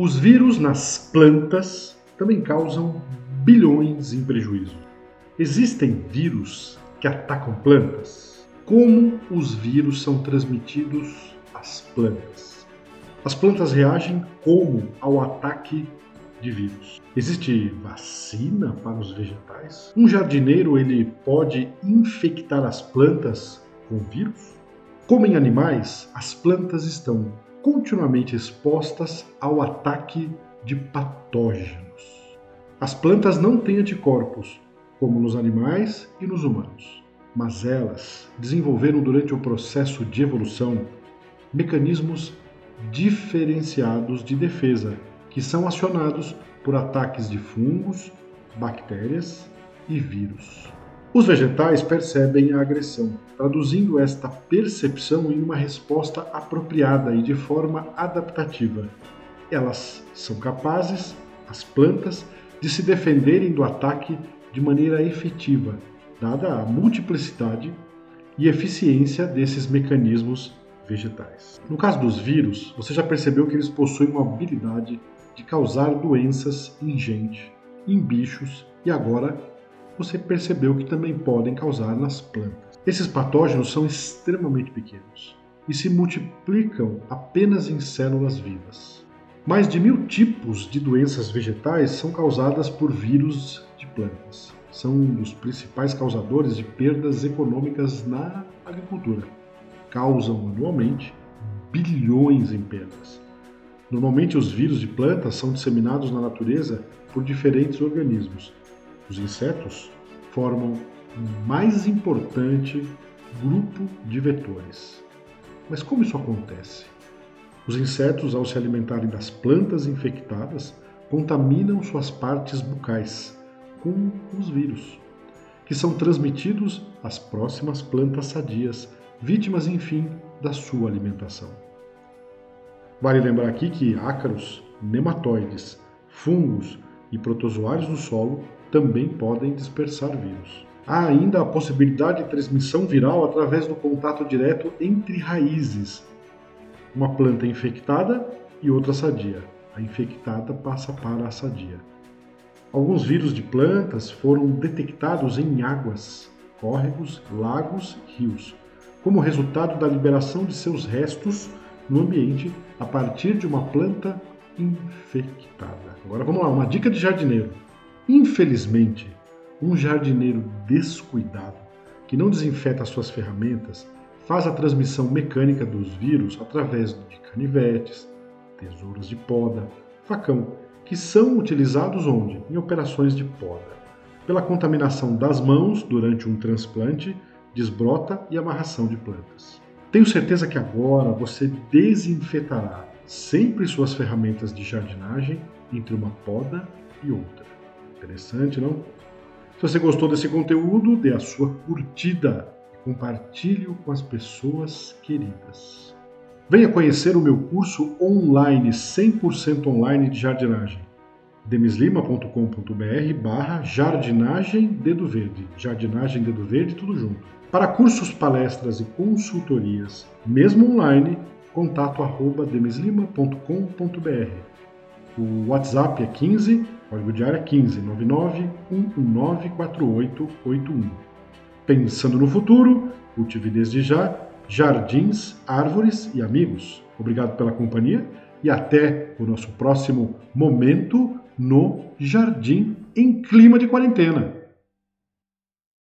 Os vírus nas plantas também causam bilhões em prejuízo. Existem vírus que atacam plantas? Como os vírus são transmitidos às plantas? As plantas reagem como ao ataque de vírus? Existe vacina para os vegetais? Um jardineiro ele pode infectar as plantas com vírus? Como em animais, as plantas estão continuamente expostas ao ataque de patógenos. As plantas não têm anticorpos, como nos animais e nos humanos, mas elas desenvolveram durante o processo de evolução mecanismos diferenciados de defesa que são acionados por ataques de fungos, bactérias e vírus. Os vegetais percebem a agressão, traduzindo esta percepção em uma resposta apropriada e de forma adaptativa. Elas são capazes, as plantas, de se defenderem do ataque de maneira efetiva, dada a multiplicidade e eficiência desses mecanismos vegetais. No caso dos vírus, você já percebeu que eles possuem uma habilidade de causar doenças em gente, em bichos e agora você percebeu que também podem causar nas plantas. Esses patógenos são extremamente pequenos e se multiplicam apenas em células vivas. Mais de mil tipos de doenças vegetais são causadas por vírus de plantas. São um dos principais causadores de perdas econômicas na agricultura. Causam anualmente bilhões em perdas. Normalmente, os vírus de plantas são disseminados na natureza por diferentes organismos, os insetos formam o mais importante grupo de vetores. Mas como isso acontece? Os insetos, ao se alimentarem das plantas infectadas, contaminam suas partes bucais com os vírus, que são transmitidos às próximas plantas sadias, vítimas, enfim, da sua alimentação. Vale lembrar aqui que ácaros, nematóides, fungos e protozoários do solo também podem dispersar vírus. Há ainda a possibilidade de transmissão viral através do contato direto entre raízes. Uma planta infectada e outra sadia. A infectada passa para a sadia. Alguns vírus de plantas foram detectados em águas, córregos, lagos rios, como resultado da liberação de seus restos no ambiente a partir de uma planta infectada. Agora vamos lá, uma dica de jardineiro. Infelizmente, um jardineiro descuidado, que não desinfeta suas ferramentas, faz a transmissão mecânica dos vírus através de canivetes, tesouras de poda, facão, que são utilizados onde? Em operações de poda. Pela contaminação das mãos durante um transplante, desbrota e amarração de plantas. Tenho certeza que agora você desinfetará sempre suas ferramentas de jardinagem entre uma poda e outra. Interessante, não? Se você gostou desse conteúdo, dê a sua curtida e compartilhe-o com as pessoas queridas. Venha conhecer o meu curso online, 100% online de jardinagem. demislima.com.br barra jardinagem dedo verde. Jardinagem dedo verde, tudo junto. Para cursos, palestras e consultorias, mesmo online, contato arroba demislima.com.br. O WhatsApp é 15 Código de área 15 99 119 4881. Pensando no futuro, cultive desde já jardins, árvores e amigos. Obrigado pela companhia e até o nosso próximo momento no Jardim em Clima de Quarentena.